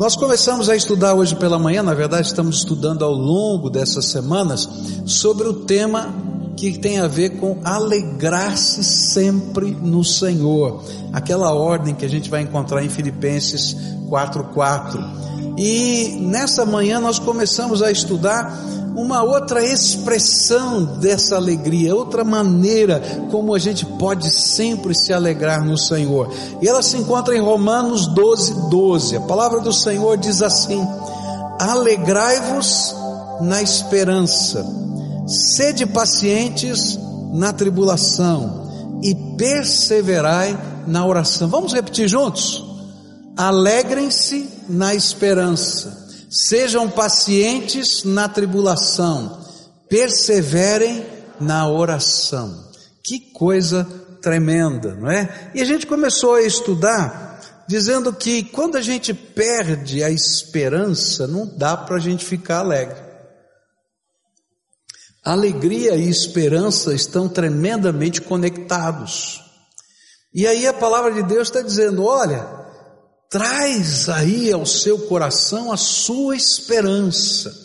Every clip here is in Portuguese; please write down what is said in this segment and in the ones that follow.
Nós começamos a estudar hoje pela manhã, na verdade, estamos estudando ao longo dessas semanas sobre o tema que tem a ver com alegrar-se sempre no Senhor, aquela ordem que a gente vai encontrar em Filipenses 4:4. E nessa manhã nós começamos a estudar uma outra expressão dessa alegria, outra maneira como a gente pode sempre se alegrar no Senhor. E ela se encontra em Romanos 12, 12. A palavra do Senhor diz assim: Alegrai-vos na esperança, sede pacientes na tribulação e perseverai na oração. Vamos repetir juntos? Alegrem-se na esperança Sejam pacientes na tribulação, perseverem na oração. Que coisa tremenda, não é? E a gente começou a estudar dizendo que quando a gente perde a esperança, não dá para a gente ficar alegre. Alegria e esperança estão tremendamente conectados. E aí a palavra de Deus está dizendo: olha, traz aí ao seu coração a sua esperança.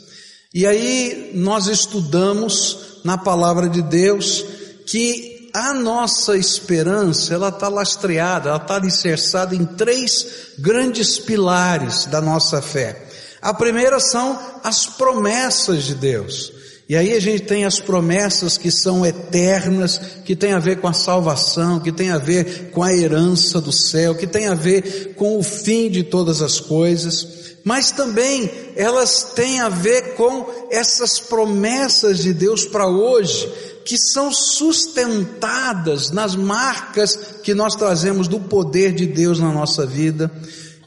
E aí nós estudamos na palavra de Deus que a nossa esperança, ela está lastreada, ela está alicerçada em três grandes pilares da nossa fé. A primeira são as promessas de Deus. E aí a gente tem as promessas que são eternas, que tem a ver com a salvação, que tem a ver com a herança do céu, que tem a ver com o fim de todas as coisas, mas também elas têm a ver com essas promessas de Deus para hoje, que são sustentadas nas marcas que nós trazemos do poder de Deus na nossa vida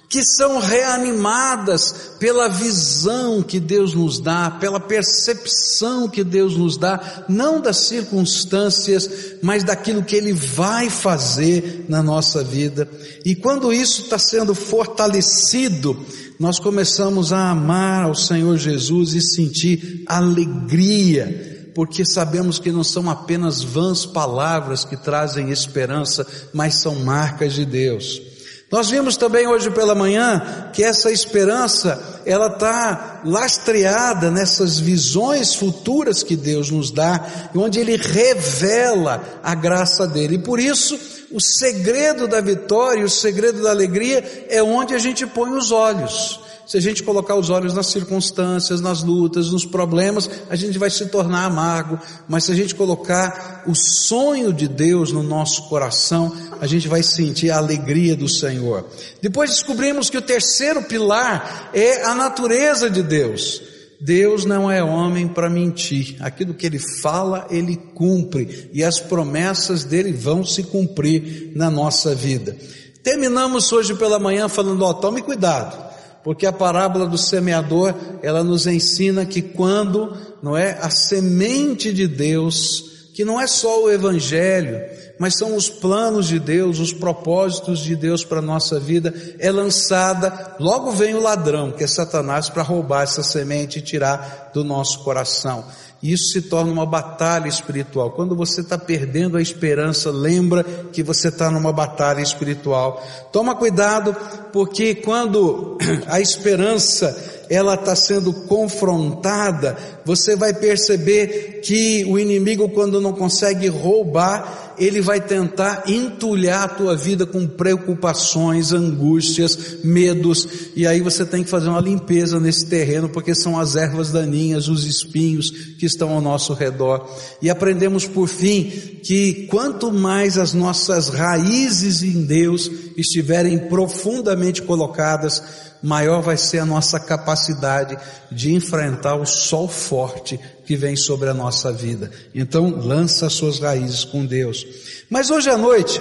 que são reanimadas pela visão que Deus nos dá, pela percepção que Deus nos dá, não das circunstâncias, mas daquilo que Ele vai fazer na nossa vida. E quando isso está sendo fortalecido, nós começamos a amar ao Senhor Jesus e sentir alegria, porque sabemos que não são apenas vãs palavras que trazem esperança, mas são marcas de Deus. Nós vimos também hoje pela manhã que essa esperança, ela está lastreada nessas visões futuras que Deus nos dá, onde Ele revela a graça dele. E por isso, o segredo da vitória, o segredo da alegria é onde a gente põe os olhos. Se a gente colocar os olhos nas circunstâncias, nas lutas, nos problemas, a gente vai se tornar amargo. Mas se a gente colocar o sonho de Deus no nosso coração, a gente vai sentir a alegria do Senhor. Depois descobrimos que o terceiro pilar é a natureza de Deus. Deus não é homem para mentir. Aquilo que ele fala, ele cumpre. E as promessas dele vão se cumprir na nossa vida. Terminamos hoje pela manhã falando, ó, tome cuidado porque a parábola do semeador, ela nos ensina que quando, não é, a semente de Deus, que não é só o evangelho, mas são os planos de Deus, os propósitos de Deus para a nossa vida, é lançada, logo vem o ladrão, que é Satanás, para roubar essa semente e tirar do nosso coração. E isso se torna uma batalha espiritual. Quando você está perdendo a esperança, lembra que você está numa batalha espiritual. Toma cuidado, porque quando a esperança ela está sendo confrontada, você vai perceber que o inimigo, quando não consegue roubar, ele vai tentar entulhar a tua vida com preocupações, angústias, medos, e aí você tem que fazer uma limpeza nesse terreno, porque são as ervas daninhas, os espinhos que estão ao nosso redor. E aprendemos por fim que quanto mais as nossas raízes em Deus estiverem profundamente colocadas, maior vai ser a nossa capacidade de enfrentar o sol forte que vem sobre a nossa vida. Então, lança suas raízes com Deus. Mas hoje à noite,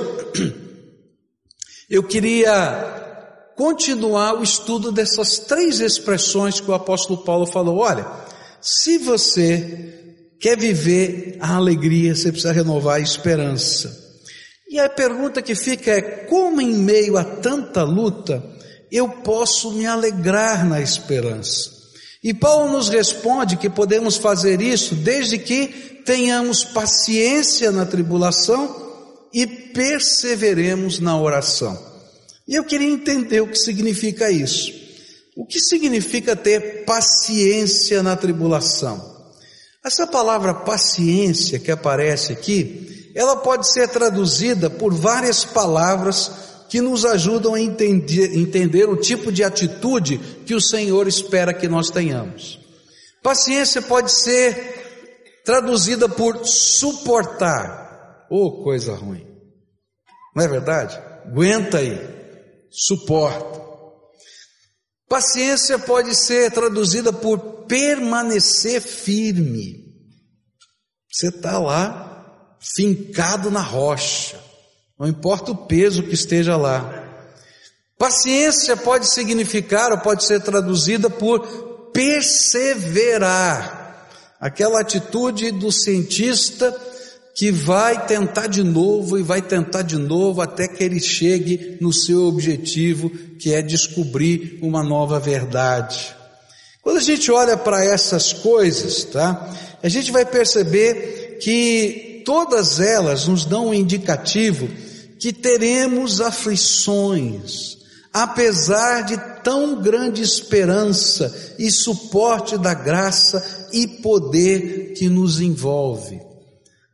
eu queria continuar o estudo dessas três expressões que o apóstolo Paulo falou. Olha, se você quer viver a alegria, você precisa renovar a esperança. E a pergunta que fica é: como em meio a tanta luta, eu posso me alegrar na esperança. E Paulo nos responde que podemos fazer isso desde que tenhamos paciência na tribulação e perseveremos na oração. E eu queria entender o que significa isso. O que significa ter paciência na tribulação? Essa palavra paciência que aparece aqui, ela pode ser traduzida por várias palavras que nos ajudam a entender, entender o tipo de atitude que o Senhor espera que nós tenhamos. Paciência pode ser traduzida por suportar. Oh, coisa ruim. Não é verdade? Aguenta aí. Suporta. Paciência pode ser traduzida por permanecer firme. Você está lá, fincado na rocha, não importa o peso que esteja lá. Paciência pode significar ou pode ser traduzida por perseverar, aquela atitude do cientista que vai tentar de novo e vai tentar de novo até que ele chegue no seu objetivo, que é descobrir uma nova verdade. Quando a gente olha para essas coisas, tá? A gente vai perceber que todas elas nos dão um indicativo que teremos aflições, apesar de tão grande esperança e suporte da graça e poder que nos envolve.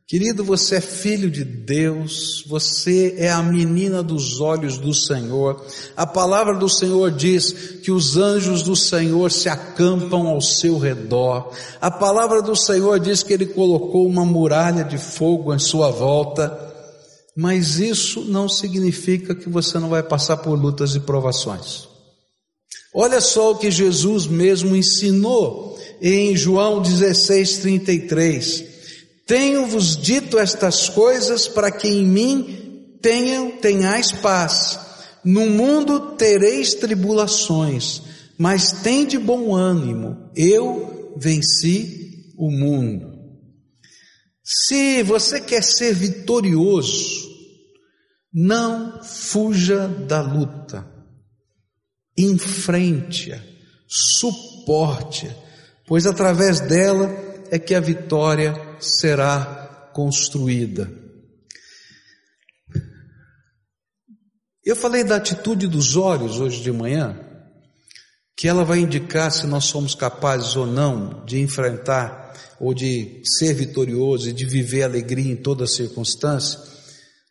Querido, você é filho de Deus, você é a menina dos olhos do Senhor. A palavra do Senhor diz que os anjos do Senhor se acampam ao seu redor. A palavra do Senhor diz que ele colocou uma muralha de fogo em sua volta. Mas isso não significa que você não vai passar por lutas e provações. Olha só o que Jesus mesmo ensinou em João 16, 33. Tenho-vos dito estas coisas para que em mim tenham, tenhais paz. No mundo tereis tribulações, mas tem de bom ânimo. Eu venci o mundo. Se você quer ser vitorioso, não fuja da luta. Enfrente-a, suporte-a, pois através dela é que a vitória será construída. Eu falei da atitude dos olhos hoje de manhã, que ela vai indicar se nós somos capazes ou não de enfrentar ou de ser vitorioso e de viver alegria em toda circunstância,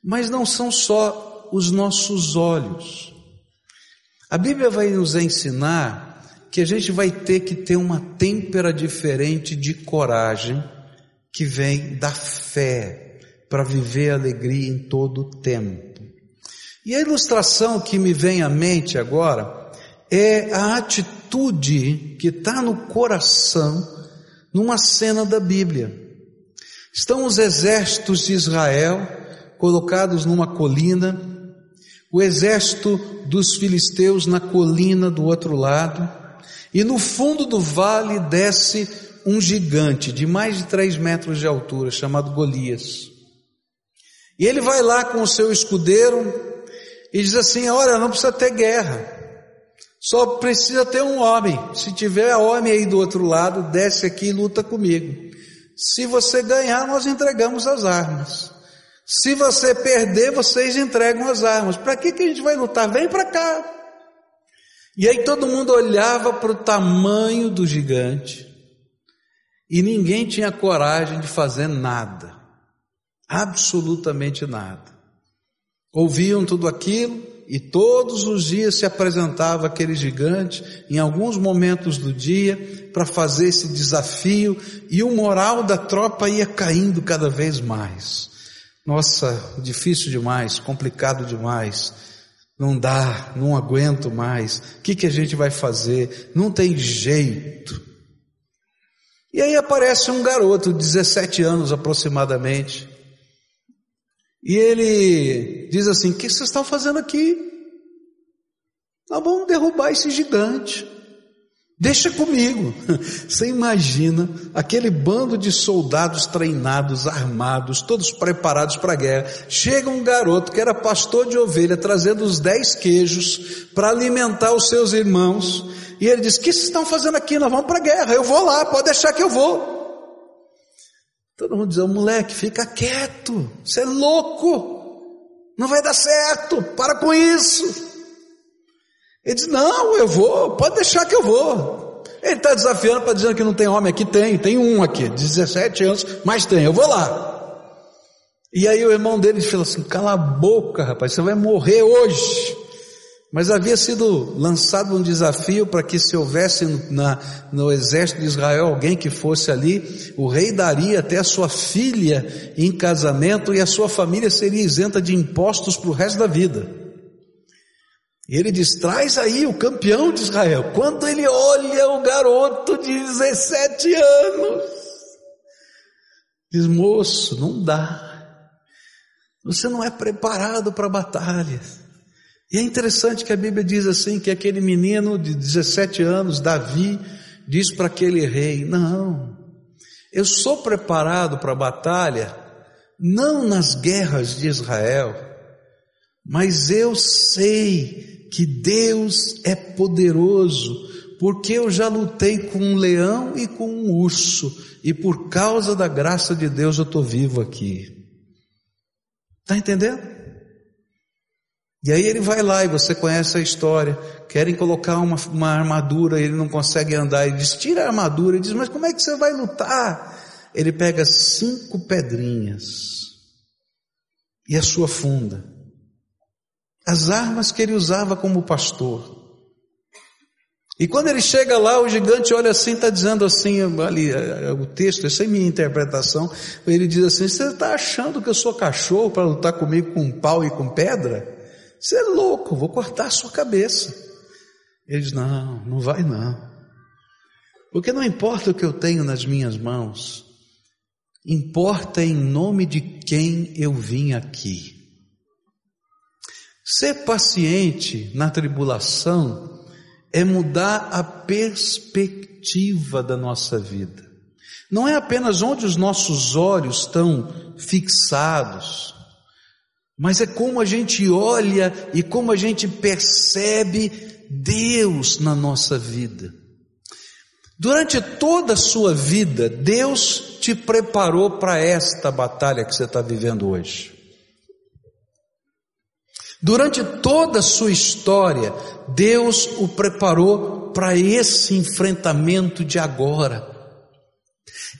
mas não são só os nossos olhos. A Bíblia vai nos ensinar que a gente vai ter que ter uma têmpera diferente de coragem que vem da fé para viver alegria em todo o tempo. E a ilustração que me vem à mente agora é a atitude que está no coração numa cena da Bíblia. Estão os exércitos de Israel colocados numa colina, o exército dos filisteus na colina do outro lado, e no fundo do vale desce um gigante de mais de três metros de altura, chamado Golias. E ele vai lá com o seu escudeiro e diz assim: Olha, não precisa ter guerra, só precisa ter um homem. Se tiver homem aí do outro lado, desce aqui e luta comigo. Se você ganhar, nós entregamos as armas. Se você perder, vocês entregam as armas. Para que, que a gente vai lutar? Vem para cá. E aí todo mundo olhava para o tamanho do gigante e ninguém tinha coragem de fazer nada, absolutamente nada. Ouviam tudo aquilo e todos os dias se apresentava aquele gigante, em alguns momentos do dia, para fazer esse desafio e o moral da tropa ia caindo cada vez mais. Nossa, difícil demais, complicado demais. Não dá, não aguento mais. O que, que a gente vai fazer? Não tem jeito. E aí aparece um garoto, 17 anos aproximadamente, e ele diz assim: O que vocês estão fazendo aqui? Nós vamos derrubar esse gigante. Deixa comigo. Você imagina aquele bando de soldados treinados, armados, todos preparados para a guerra. Chega um garoto que era pastor de ovelha, trazendo os dez queijos para alimentar os seus irmãos. E ele diz: O que vocês estão fazendo aqui? Nós vamos para a guerra. Eu vou lá, pode deixar que eu vou. Todo mundo diz: oh, moleque, fica quieto. Você é louco. Não vai dar certo. Para com isso. Ele diz: Não, eu vou, pode deixar que eu vou. Ele está desafiando para dizendo que não tem homem aqui, tem, tem um aqui, 17 anos, mas tem, eu vou lá. E aí o irmão dele falou assim: Cala a boca, rapaz, você vai morrer hoje. Mas havia sido lançado um desafio para que se houvesse na, no exército de Israel alguém que fosse ali, o rei daria até a sua filha em casamento e a sua família seria isenta de impostos para o resto da vida. E ele diz: traz aí o campeão de Israel. Quando ele olha o garoto de 17 anos, diz: moço, não dá. Você não é preparado para batalhas. E é interessante que a Bíblia diz assim: que aquele menino de 17 anos, Davi, diz para aquele rei: Não, eu sou preparado para a batalha, não nas guerras de Israel, mas eu sei que Deus é poderoso, porque eu já lutei com um leão e com um urso, e por causa da graça de Deus eu estou vivo aqui. Está entendendo? E aí ele vai lá e você conhece a história. Querem colocar uma, uma armadura, ele não consegue andar. Ele diz: tira a armadura. Ele diz: mas como é que você vai lutar? Ele pega cinco pedrinhas e a sua funda, as armas que ele usava como pastor. E quando ele chega lá, o gigante olha assim, está dizendo assim, ali, é, é, o texto, essa é minha interpretação, ele diz assim, você está achando que eu sou cachorro para lutar comigo com pau e com pedra? Você é louco, vou cortar a sua cabeça. Ele diz: Não, não vai não. Porque não importa o que eu tenho nas minhas mãos, importa em nome de quem eu vim aqui. Ser paciente na tribulação é mudar a perspectiva da nossa vida. Não é apenas onde os nossos olhos estão fixados, mas é como a gente olha e como a gente percebe Deus na nossa vida. Durante toda a sua vida, Deus te preparou para esta batalha que você está vivendo hoje. Durante toda a sua história, Deus o preparou para esse enfrentamento de agora.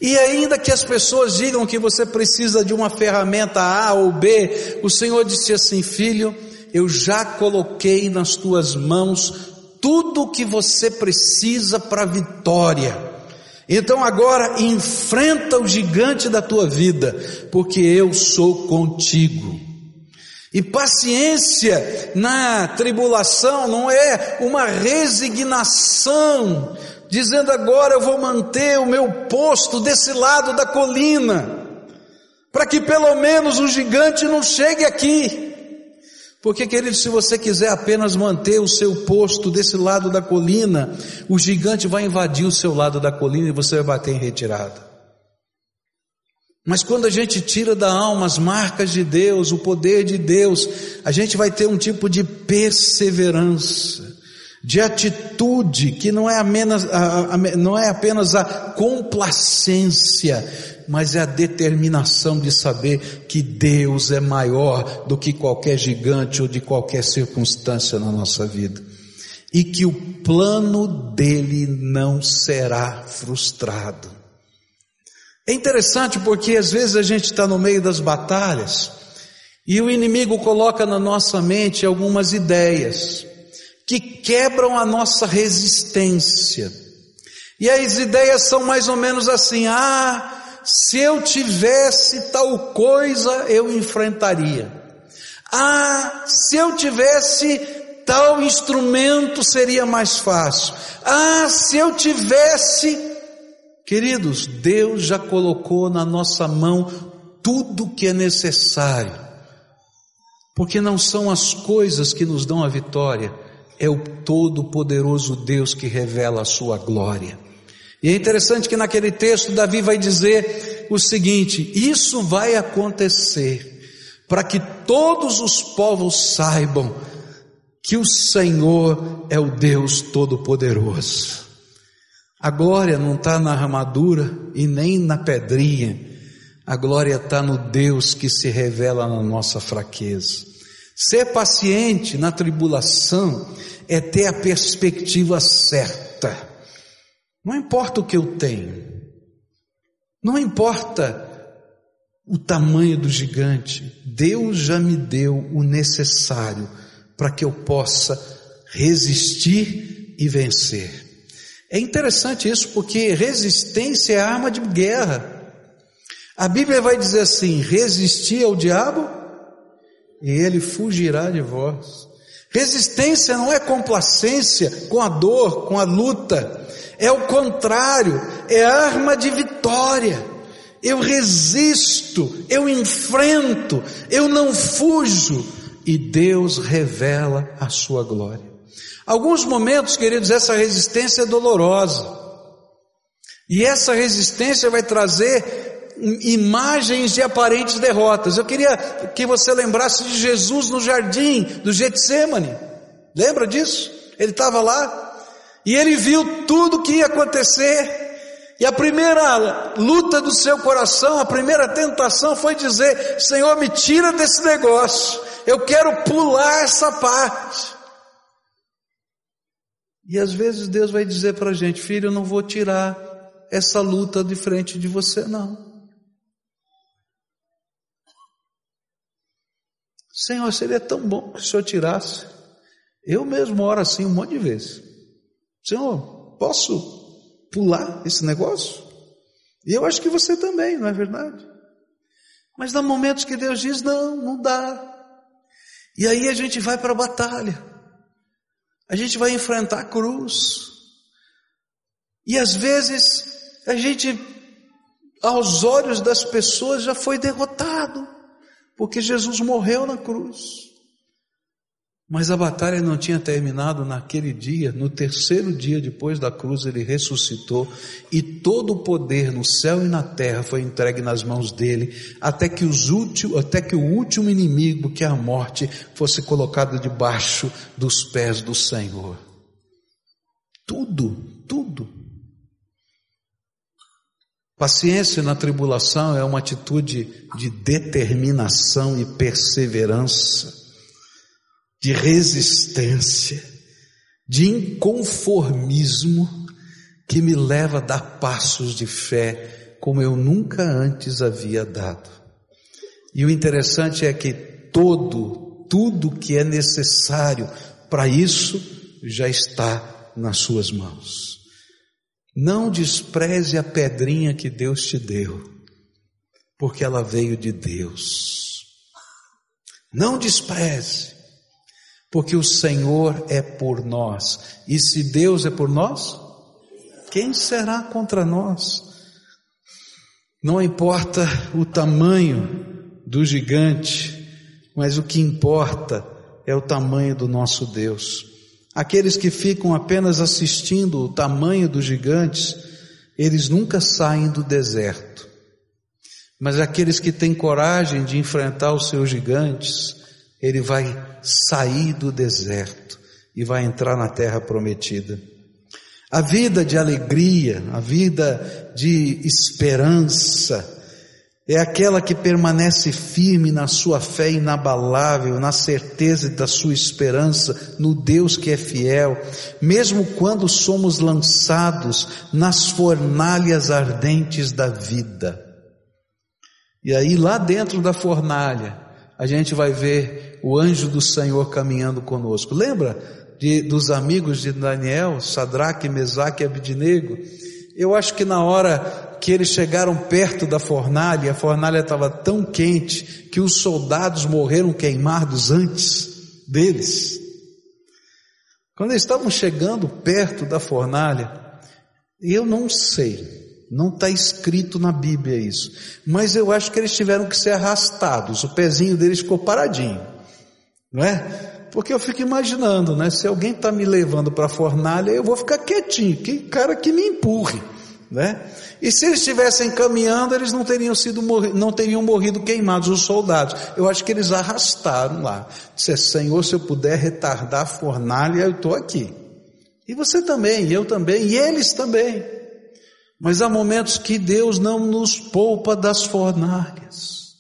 E ainda que as pessoas digam que você precisa de uma ferramenta A ou B, o Senhor disse assim: Filho, eu já coloquei nas tuas mãos tudo o que você precisa para a vitória. Então agora enfrenta o gigante da tua vida, porque eu sou contigo. E paciência na tribulação não é uma resignação dizendo agora eu vou manter o meu posto desse lado da colina, para que pelo menos o gigante não chegue aqui. Porque, querido, se você quiser apenas manter o seu posto desse lado da colina, o gigante vai invadir o seu lado da colina e você vai bater em retirada. Mas quando a gente tira da alma as marcas de Deus, o poder de Deus, a gente vai ter um tipo de perseverança de atitude que não é, apenas, a, a, não é apenas a complacência, mas é a determinação de saber que Deus é maior do que qualquer gigante ou de qualquer circunstância na nossa vida. E que o plano dele não será frustrado. É interessante porque às vezes a gente está no meio das batalhas e o inimigo coloca na nossa mente algumas ideias que quebram a nossa resistência. E as ideias são mais ou menos assim: ah, se eu tivesse tal coisa, eu enfrentaria. Ah, se eu tivesse tal instrumento, seria mais fácil. Ah, se eu tivesse. Queridos, Deus já colocou na nossa mão tudo que é necessário, porque não são as coisas que nos dão a vitória, é o todo-poderoso Deus que revela a sua glória. E é interessante que naquele texto Davi vai dizer o seguinte: isso vai acontecer para que todos os povos saibam que o Senhor é o Deus Todo-Poderoso. A glória não está na armadura e nem na pedrinha, a glória está no Deus que se revela na nossa fraqueza. Ser paciente na tribulação é ter a perspectiva certa. Não importa o que eu tenho, não importa o tamanho do gigante, Deus já me deu o necessário para que eu possa resistir e vencer. É interessante isso porque resistência é arma de guerra. A Bíblia vai dizer assim: resistir ao diabo e ele fugirá de vós. Resistência não é complacência com a dor, com a luta, é o contrário, é arma de vitória. Eu resisto, eu enfrento, eu não fujo e Deus revela a sua glória. Alguns momentos, queridos, essa resistência é dolorosa. E essa resistência vai trazer imagens de aparentes derrotas. Eu queria que você lembrasse de Jesus no jardim do Getsemane. Lembra disso? Ele estava lá e ele viu tudo que ia acontecer. E a primeira luta do seu coração, a primeira tentação foi dizer: Senhor, me tira desse negócio. Eu quero pular essa parte. E às vezes Deus vai dizer para a gente, filho, eu não vou tirar essa luta de frente de você, não. Senhor, seria tão bom que o Senhor tirasse. Eu mesmo oro assim um monte de vezes. Senhor, posso pular esse negócio? E eu acho que você também, não é verdade? Mas há momentos que Deus diz: não, não dá. E aí a gente vai para a batalha. A gente vai enfrentar a cruz. E às vezes a gente, aos olhos das pessoas, já foi derrotado, porque Jesus morreu na cruz. Mas a batalha não tinha terminado naquele dia, no terceiro dia depois da cruz ele ressuscitou e todo o poder no céu e na terra foi entregue nas mãos dele, até que, os últimos, até que o último inimigo, que é a morte, fosse colocado debaixo dos pés do Senhor. Tudo, tudo. Paciência na tribulação é uma atitude de determinação e perseverança de resistência, de inconformismo que me leva a dar passos de fé como eu nunca antes havia dado. E o interessante é que todo, tudo que é necessário para isso já está nas suas mãos. Não despreze a pedrinha que Deus te deu, porque ela veio de Deus. Não despreze porque o Senhor é por nós. E se Deus é por nós, quem será contra nós? Não importa o tamanho do gigante, mas o que importa é o tamanho do nosso Deus. Aqueles que ficam apenas assistindo o tamanho dos gigantes, eles nunca saem do deserto. Mas aqueles que têm coragem de enfrentar os seus gigantes, ele vai sair do deserto e vai entrar na terra prometida. A vida de alegria, a vida de esperança, é aquela que permanece firme na sua fé inabalável, na certeza da sua esperança no Deus que é fiel, mesmo quando somos lançados nas fornalhas ardentes da vida. E aí, lá dentro da fornalha, a gente vai ver o anjo do Senhor caminhando conosco. Lembra de, dos amigos de Daniel, Sadraque, Mesaque e Abidinego? Eu acho que na hora que eles chegaram perto da fornalha, a fornalha estava tão quente que os soldados morreram queimados antes deles. Quando eles estavam chegando perto da fornalha, eu não sei, não está escrito na Bíblia isso, mas eu acho que eles tiveram que ser arrastados, o pezinho deles ficou paradinho não é? Porque eu fico imaginando, né? Se alguém está me levando para a fornalha, eu vou ficar quietinho, que cara que me empurre, né? E se eles estivessem caminhando, eles não teriam sido não teriam morrido queimados os soldados. Eu acho que eles arrastaram lá. Disse, Senhor, se eu puder retardar a fornalha, eu estou aqui. E você também, e eu também, e eles também. Mas há momentos que Deus não nos poupa das fornalhas.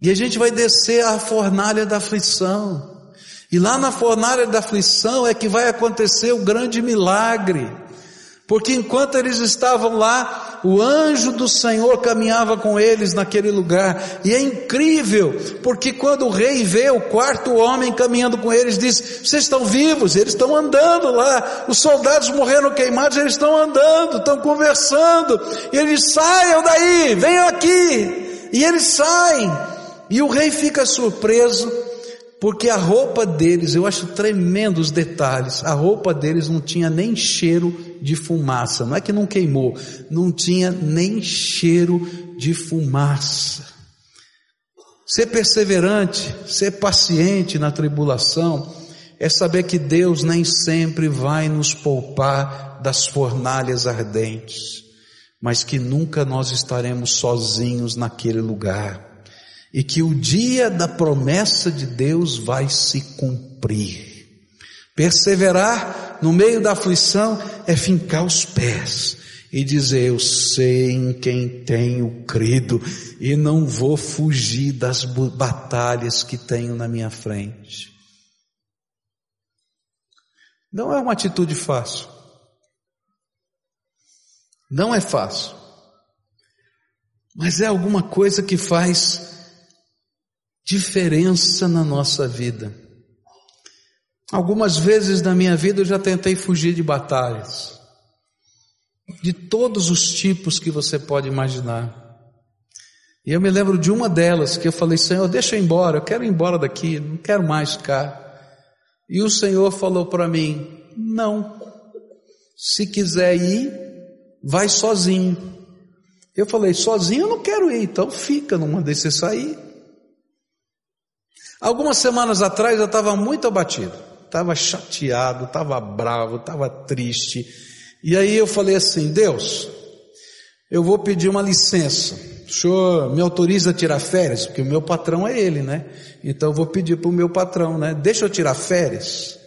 E a gente vai descer à fornalha da aflição. E lá na fornalha da aflição é que vai acontecer o grande milagre. Porque enquanto eles estavam lá, o anjo do Senhor caminhava com eles naquele lugar. E é incrível, porque quando o rei vê o quarto homem caminhando com eles, diz: Vocês estão vivos, eles estão andando lá. Os soldados morreram queimados, eles estão andando, estão conversando. E eles saiam daí, venham aqui. E eles saem. E o rei fica surpreso porque a roupa deles, eu acho tremendo os detalhes, a roupa deles não tinha nem cheiro de fumaça, não é que não queimou, não tinha nem cheiro de fumaça. Ser perseverante, ser paciente na tribulação, é saber que Deus nem sempre vai nos poupar das fornalhas ardentes, mas que nunca nós estaremos sozinhos naquele lugar e que o dia da promessa de Deus vai se cumprir. Perseverar no meio da aflição é fincar os pés e dizer: Eu sei em quem tenho crido e não vou fugir das batalhas que tenho na minha frente. Não é uma atitude fácil. Não é fácil. Mas é alguma coisa que faz diferença na nossa vida. Algumas vezes na minha vida eu já tentei fugir de batalhas, de todos os tipos que você pode imaginar. E eu me lembro de uma delas que eu falei: Senhor, deixa eu ir embora, eu quero ir embora daqui, não quero mais ficar. E o Senhor falou para mim: Não, se quiser ir, vai sozinho. Eu falei: Sozinho eu não quero ir, então fica, não mandei você sair. Algumas semanas atrás eu estava muito abatido, estava chateado, estava bravo, estava triste. E aí eu falei assim: Deus, eu vou pedir uma licença. O senhor me autoriza a tirar férias? Porque o meu patrão é ele, né? Então eu vou pedir para o meu patrão, né? Deixa eu tirar férias.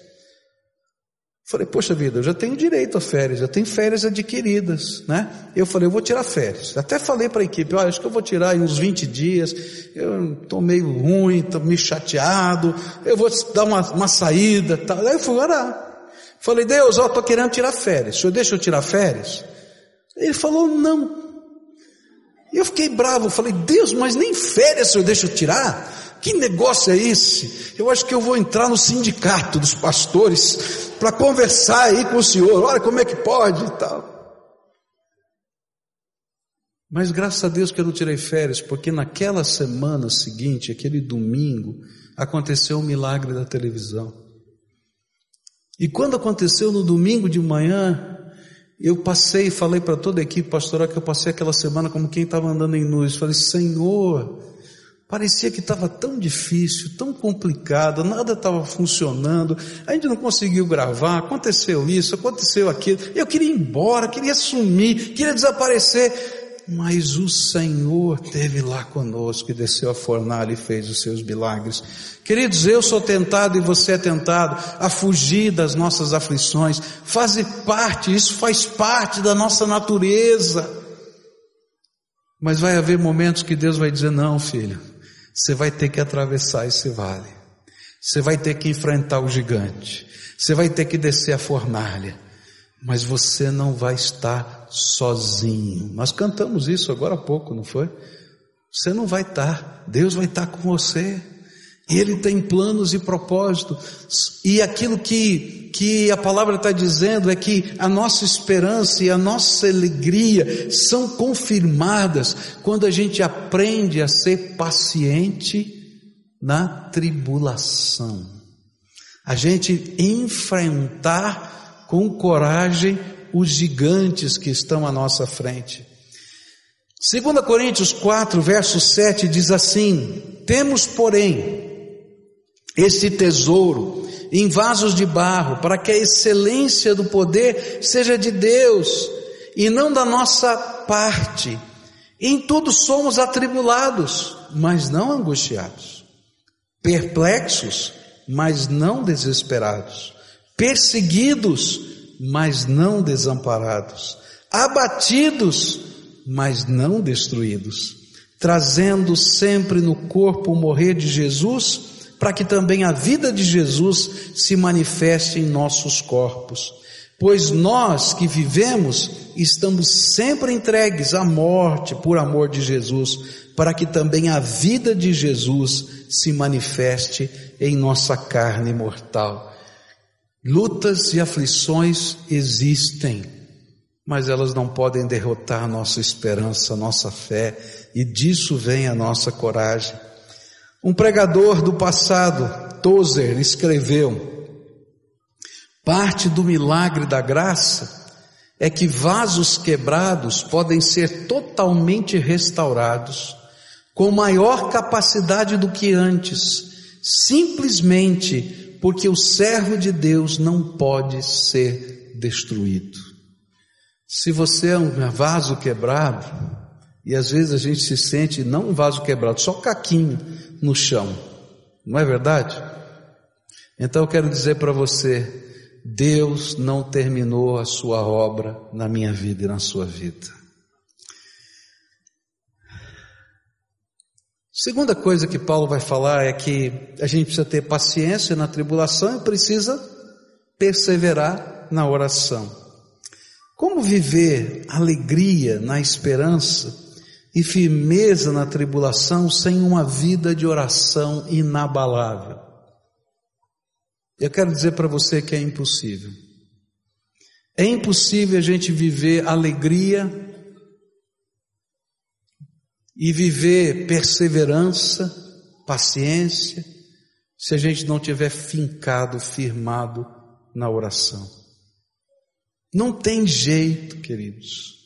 Falei, poxa vida, eu já tenho direito a férias, eu tenho férias adquiridas, né? Eu falei, eu vou tirar férias. Até falei para a equipe, olha, acho que eu vou tirar uns 20 dias, eu estou meio ruim, estou meio chateado, eu vou dar uma, uma saída, tal. Aí eu fui orar. Falei, Deus, ó, estou querendo tirar férias, o senhor deixa eu tirar férias? Ele falou, não. E eu fiquei bravo, falei, Deus, mas nem férias o senhor deixa eu tirar? Que negócio é esse? Eu acho que eu vou entrar no sindicato dos pastores para conversar aí com o senhor. Olha como é que pode e tal. Mas graças a Deus que eu não tirei férias, porque naquela semana seguinte, aquele domingo, aconteceu o milagre da televisão. E quando aconteceu no domingo de manhã, eu passei e falei para toda a equipe pastoral que eu passei aquela semana como quem estava andando em luz. Falei, Senhor, Parecia que estava tão difícil, tão complicado, nada estava funcionando, a gente não conseguiu gravar, aconteceu isso, aconteceu aquilo. Eu queria ir embora, queria sumir, queria desaparecer, mas o Senhor teve lá conosco e desceu a fornalha e fez os seus milagres. Queridos, eu sou tentado e você é tentado a fugir das nossas aflições, fazer parte, isso faz parte da nossa natureza. Mas vai haver momentos que Deus vai dizer: não, filho, você vai ter que atravessar esse vale. Você vai ter que enfrentar o gigante. Você vai ter que descer a fornalha. Mas você não vai estar sozinho. Nós cantamos isso agora há pouco, não foi? Você não vai estar. Deus vai estar com você. Ele tem planos e propósitos. E aquilo que, que a palavra está dizendo é que a nossa esperança e a nossa alegria são confirmadas quando a gente aprende a ser paciente na tribulação. A gente enfrentar com coragem os gigantes que estão à nossa frente. 2 Coríntios 4, verso 7 diz assim: Temos, porém, esse tesouro em vasos de barro, para que a excelência do poder seja de Deus e não da nossa parte. Em tudo somos atribulados, mas não angustiados, perplexos, mas não desesperados, perseguidos, mas não desamparados, abatidos, mas não destruídos, trazendo sempre no corpo o morrer de Jesus, para que também a vida de Jesus se manifeste em nossos corpos. Pois nós que vivemos estamos sempre entregues à morte por amor de Jesus, para que também a vida de Jesus se manifeste em nossa carne mortal. Lutas e aflições existem, mas elas não podem derrotar nossa esperança, nossa fé, e disso vem a nossa coragem. Um pregador do passado, Tozer, escreveu: Parte do milagre da graça é que vasos quebrados podem ser totalmente restaurados com maior capacidade do que antes, simplesmente porque o servo de Deus não pode ser destruído. Se você é um vaso quebrado, e às vezes a gente se sente não um vaso quebrado, só caquinho no chão, não é verdade? Então eu quero dizer para você, Deus não terminou a sua obra na minha vida e na sua vida. Segunda coisa que Paulo vai falar é que a gente precisa ter paciência na tribulação e precisa perseverar na oração. Como viver alegria na esperança e firmeza na tribulação sem uma vida de oração inabalável? Eu quero dizer para você que é impossível. É impossível a gente viver alegria e viver perseverança, paciência, se a gente não tiver fincado, firmado na oração. Não tem jeito, queridos.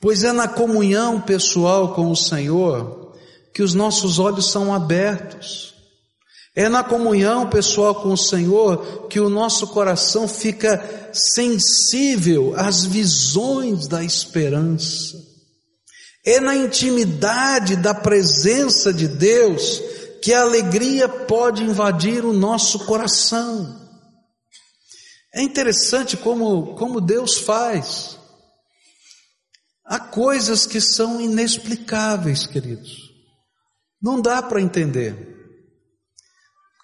Pois é na comunhão pessoal com o Senhor que os nossos olhos são abertos. É na comunhão pessoal com o Senhor que o nosso coração fica sensível às visões da esperança. É na intimidade da presença de Deus que a alegria pode invadir o nosso coração. É interessante como, como Deus faz. Há coisas que são inexplicáveis, queridos. Não dá para entender.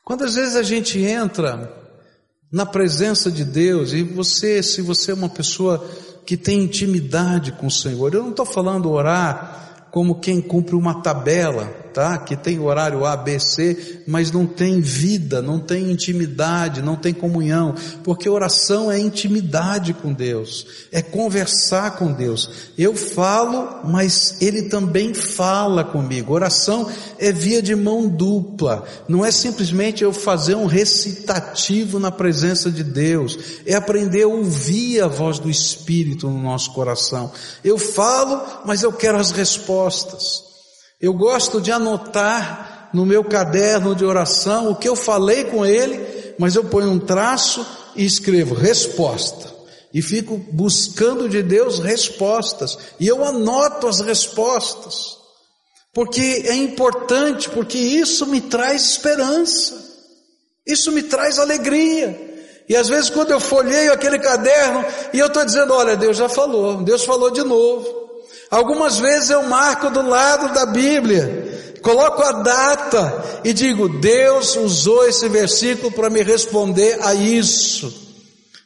Quando às vezes a gente entra na presença de Deus e você, se você é uma pessoa que tem intimidade com o Senhor. Eu não estou falando orar como quem cumpre uma tabela, tá? Que tem horário A, B, C, mas não tem vida, não tem intimidade, não tem comunhão, porque oração é intimidade com Deus, é conversar com Deus. Eu falo, mas Ele também fala comigo. Oração é via de mão dupla, não é simplesmente eu fazer um recitativo na presença de Deus, é aprender a ouvir a voz do Espírito no nosso coração. Eu falo, mas eu quero as respostas. Eu gosto de anotar no meu caderno de oração o que eu falei com ele, mas eu ponho um traço e escrevo resposta. E fico buscando de Deus respostas. E eu anoto as respostas. Porque é importante, porque isso me traz esperança. Isso me traz alegria. E às vezes quando eu folheio aquele caderno e eu estou dizendo, olha, Deus já falou, Deus falou de novo. Algumas vezes eu marco do lado da Bíblia, coloco a data e digo: Deus usou esse versículo para me responder a isso.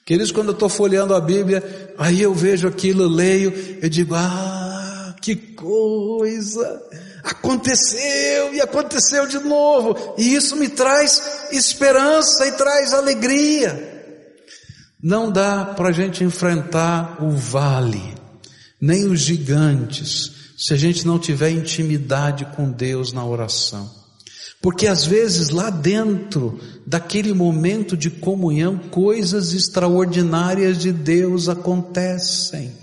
Queridos, quando eu estou folheando a Bíblia, aí eu vejo aquilo, leio, eu digo: Ah, que coisa! Aconteceu e aconteceu de novo, e isso me traz esperança e traz alegria. Não dá para a gente enfrentar o vale nem os gigantes, se a gente não tiver intimidade com Deus na oração. Porque às vezes lá dentro daquele momento de comunhão, coisas extraordinárias de Deus acontecem.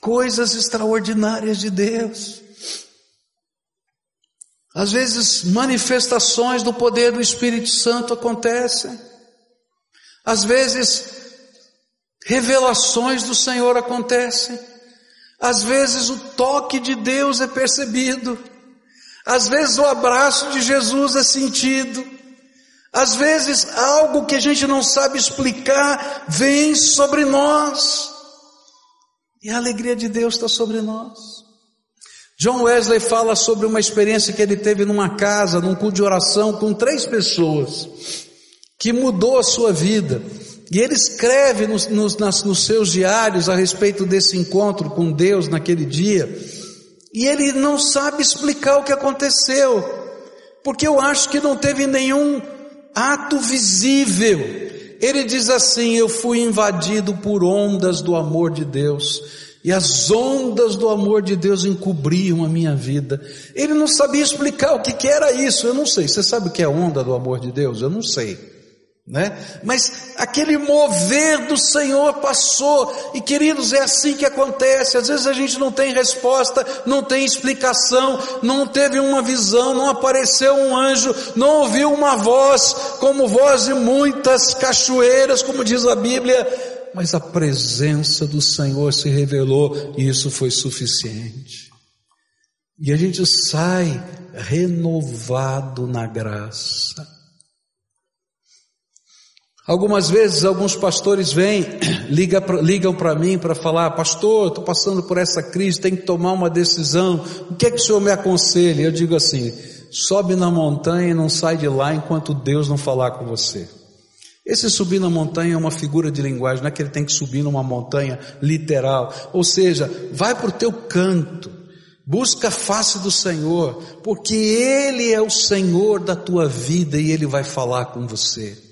Coisas extraordinárias de Deus. Às vezes manifestações do poder do Espírito Santo acontecem. Às vezes Revelações do Senhor acontecem. Às vezes o toque de Deus é percebido. Às vezes o abraço de Jesus é sentido. Às vezes algo que a gente não sabe explicar vem sobre nós. E a alegria de Deus está sobre nós. John Wesley fala sobre uma experiência que ele teve numa casa, num culto de oração com três pessoas, que mudou a sua vida. E ele escreve nos, nos, nas, nos seus diários a respeito desse encontro com Deus naquele dia, e ele não sabe explicar o que aconteceu, porque eu acho que não teve nenhum ato visível. Ele diz assim: Eu fui invadido por ondas do amor de Deus, e as ondas do amor de Deus encobriam a minha vida. Ele não sabia explicar o que, que era isso, eu não sei. Você sabe o que é onda do amor de Deus? Eu não sei né? Mas aquele mover do Senhor passou, e queridos, é assim que acontece. Às vezes a gente não tem resposta, não tem explicação, não teve uma visão, não apareceu um anjo, não ouviu uma voz, como voz de muitas cachoeiras, como diz a Bíblia, mas a presença do Senhor se revelou e isso foi suficiente. E a gente sai renovado na graça. Algumas vezes alguns pastores vêm, ligam para mim para falar, pastor, estou passando por essa crise, tem que tomar uma decisão, o que é que o senhor me aconselha? Eu digo assim, sobe na montanha e não sai de lá enquanto Deus não falar com você. Esse subir na montanha é uma figura de linguagem, não é que ele tem que subir numa montanha literal, ou seja, vai para o teu canto, busca a face do Senhor, porque Ele é o Senhor da tua vida e Ele vai falar com você.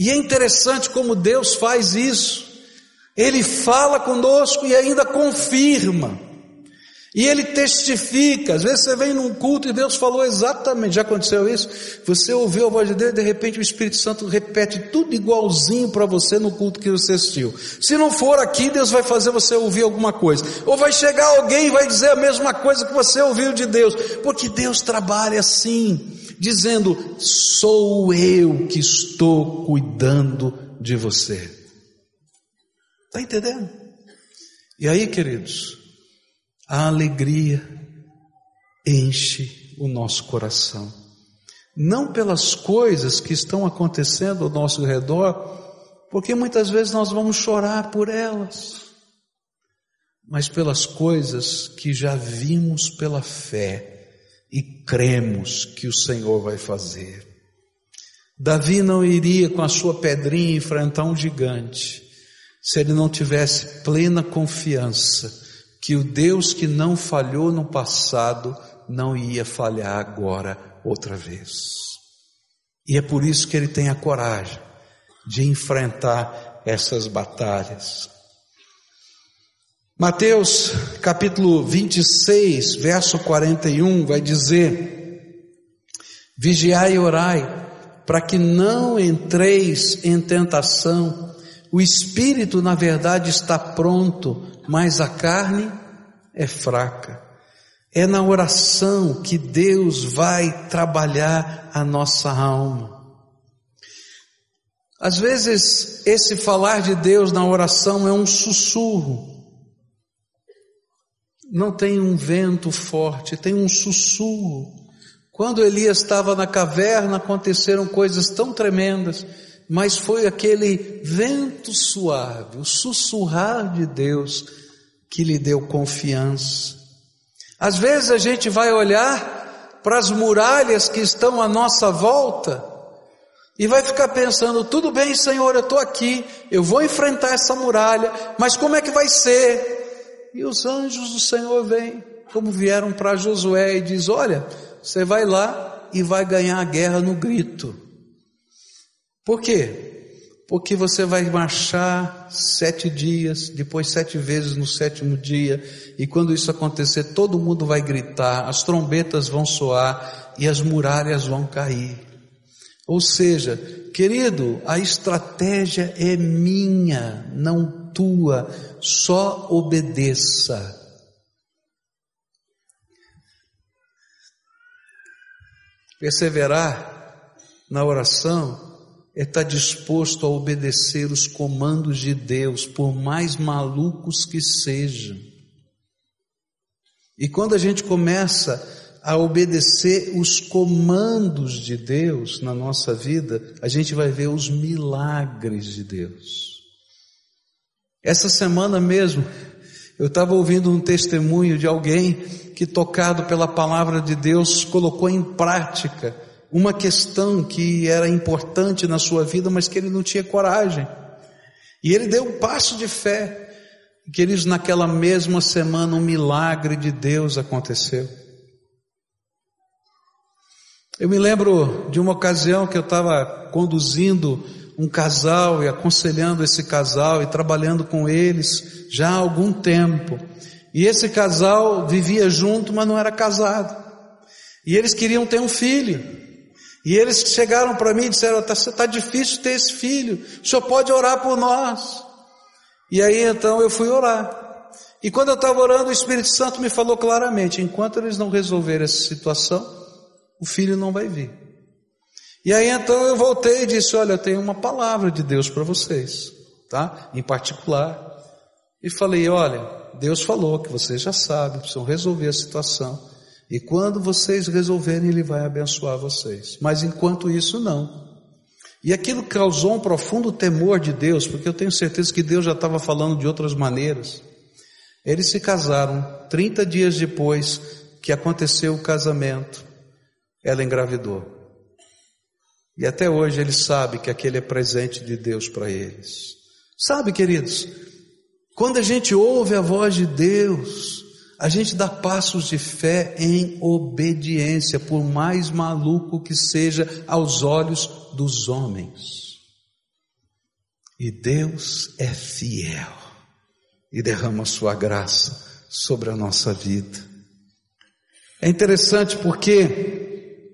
E é interessante como Deus faz isso. Ele fala conosco e ainda confirma. E ele testifica. Às vezes você vem num culto e Deus falou exatamente. Já aconteceu isso? Você ouviu a voz de Deus e de repente o Espírito Santo repete tudo igualzinho para você no culto que você assistiu. Se não for aqui, Deus vai fazer você ouvir alguma coisa. Ou vai chegar alguém e vai dizer a mesma coisa que você ouviu de Deus. Porque Deus trabalha assim dizendo: Sou eu que estou cuidando de você. Está entendendo? E aí, queridos, a alegria enche o nosso coração. Não pelas coisas que estão acontecendo ao nosso redor, porque muitas vezes nós vamos chorar por elas, mas pelas coisas que já vimos pela fé e cremos que o Senhor vai fazer. Davi não iria com a sua pedrinha enfrentar um gigante se ele não tivesse plena confiança que o Deus que não falhou no passado não ia falhar agora outra vez. E é por isso que ele tem a coragem de enfrentar essas batalhas. Mateus capítulo 26, verso 41 vai dizer: Vigiai e orai, para que não entreis em tentação. O espírito, na verdade, está pronto, mas a carne é fraca. É na oração que Deus vai trabalhar a nossa alma. Às vezes, esse falar de Deus na oração é um sussurro não tem um vento forte, tem um sussurro. Quando Elias estava na caverna, aconteceram coisas tão tremendas, mas foi aquele vento suave, o sussurrar de Deus que lhe deu confiança. Às vezes a gente vai olhar para as muralhas que estão à nossa volta e vai ficar pensando: tudo bem, Senhor, eu estou aqui, eu vou enfrentar essa muralha, mas como é que vai ser? E os anjos do Senhor vêm, como vieram para Josué e diz: "Olha, você vai lá e vai ganhar a guerra no grito". Por quê? Porque você vai marchar sete dias, depois sete vezes no sétimo dia, e quando isso acontecer, todo mundo vai gritar, as trombetas vão soar e as muralhas vão cair. Ou seja, querido, a estratégia é minha, não tua, só obedeça. Perseverar na oração é estar disposto a obedecer os comandos de Deus, por mais malucos que sejam. E quando a gente começa a obedecer os comandos de Deus na nossa vida, a gente vai ver os milagres de Deus. Essa semana mesmo, Eu estava ouvindo um testemunho de alguém que, tocado pela palavra de Deus, colocou em prática uma questão que era importante na sua vida, mas que ele não tinha coragem. E ele deu um passo de fé. Queridos, naquela mesma semana um milagre de Deus aconteceu. Eu me lembro de uma ocasião que eu estava conduzindo um casal e aconselhando esse casal e trabalhando com eles já há algum tempo. E esse casal vivia junto, mas não era casado. E eles queriam ter um filho. E eles chegaram para mim e disseram: está tá difícil ter esse filho, o senhor pode orar por nós. E aí então eu fui orar. E quando eu estava orando, o Espírito Santo me falou claramente: enquanto eles não resolverem essa situação, o filho não vai vir. E aí então eu voltei e disse: Olha, eu tenho uma palavra de Deus para vocês, tá? Em particular. E falei: Olha, Deus falou que vocês já sabem, precisam resolver a situação. E quando vocês resolverem, Ele vai abençoar vocês. Mas enquanto isso, não. E aquilo causou um profundo temor de Deus, porque eu tenho certeza que Deus já estava falando de outras maneiras. Eles se casaram 30 dias depois que aconteceu o casamento, ela engravidou. E até hoje ele sabe que aquele é presente de Deus para eles. Sabe, queridos, quando a gente ouve a voz de Deus, a gente dá passos de fé em obediência, por mais maluco que seja aos olhos dos homens. E Deus é fiel e derrama sua graça sobre a nossa vida. É interessante porque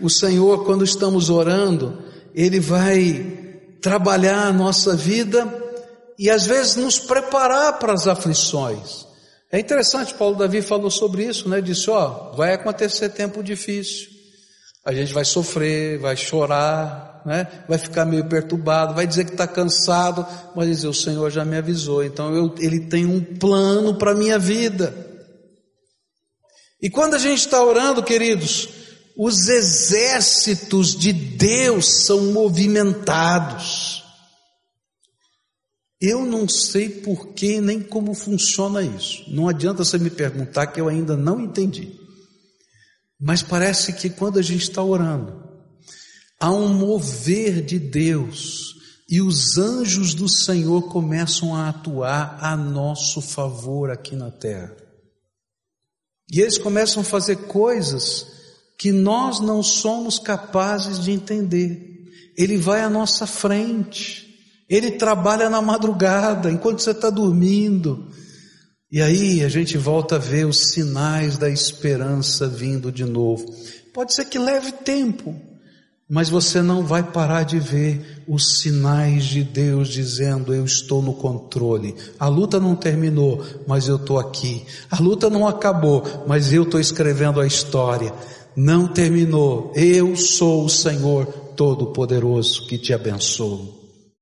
o Senhor, quando estamos orando, Ele vai trabalhar a nossa vida e às vezes nos preparar para as aflições. É interessante, Paulo Davi falou sobre isso, né? Disse, ó, vai acontecer tempo difícil. A gente vai sofrer, vai chorar, né? Vai ficar meio perturbado, vai dizer que está cansado, mas dizer, o Senhor já me avisou, então eu, Ele tem um plano para a minha vida. E quando a gente está orando, queridos, os exércitos de Deus são movimentados. Eu não sei porquê nem como funciona isso. Não adianta você me perguntar que eu ainda não entendi. Mas parece que quando a gente está orando, há um mover de Deus e os anjos do Senhor começam a atuar a nosso favor aqui na terra. E eles começam a fazer coisas que nós não somos capazes de entender. Ele vai à nossa frente. Ele trabalha na madrugada, enquanto você está dormindo. E aí a gente volta a ver os sinais da esperança vindo de novo. Pode ser que leve tempo, mas você não vai parar de ver os sinais de Deus dizendo: Eu estou no controle. A luta não terminou, mas eu estou aqui. A luta não acabou, mas eu estou escrevendo a história. Não terminou. Eu sou o Senhor Todo-Poderoso que te abençoo.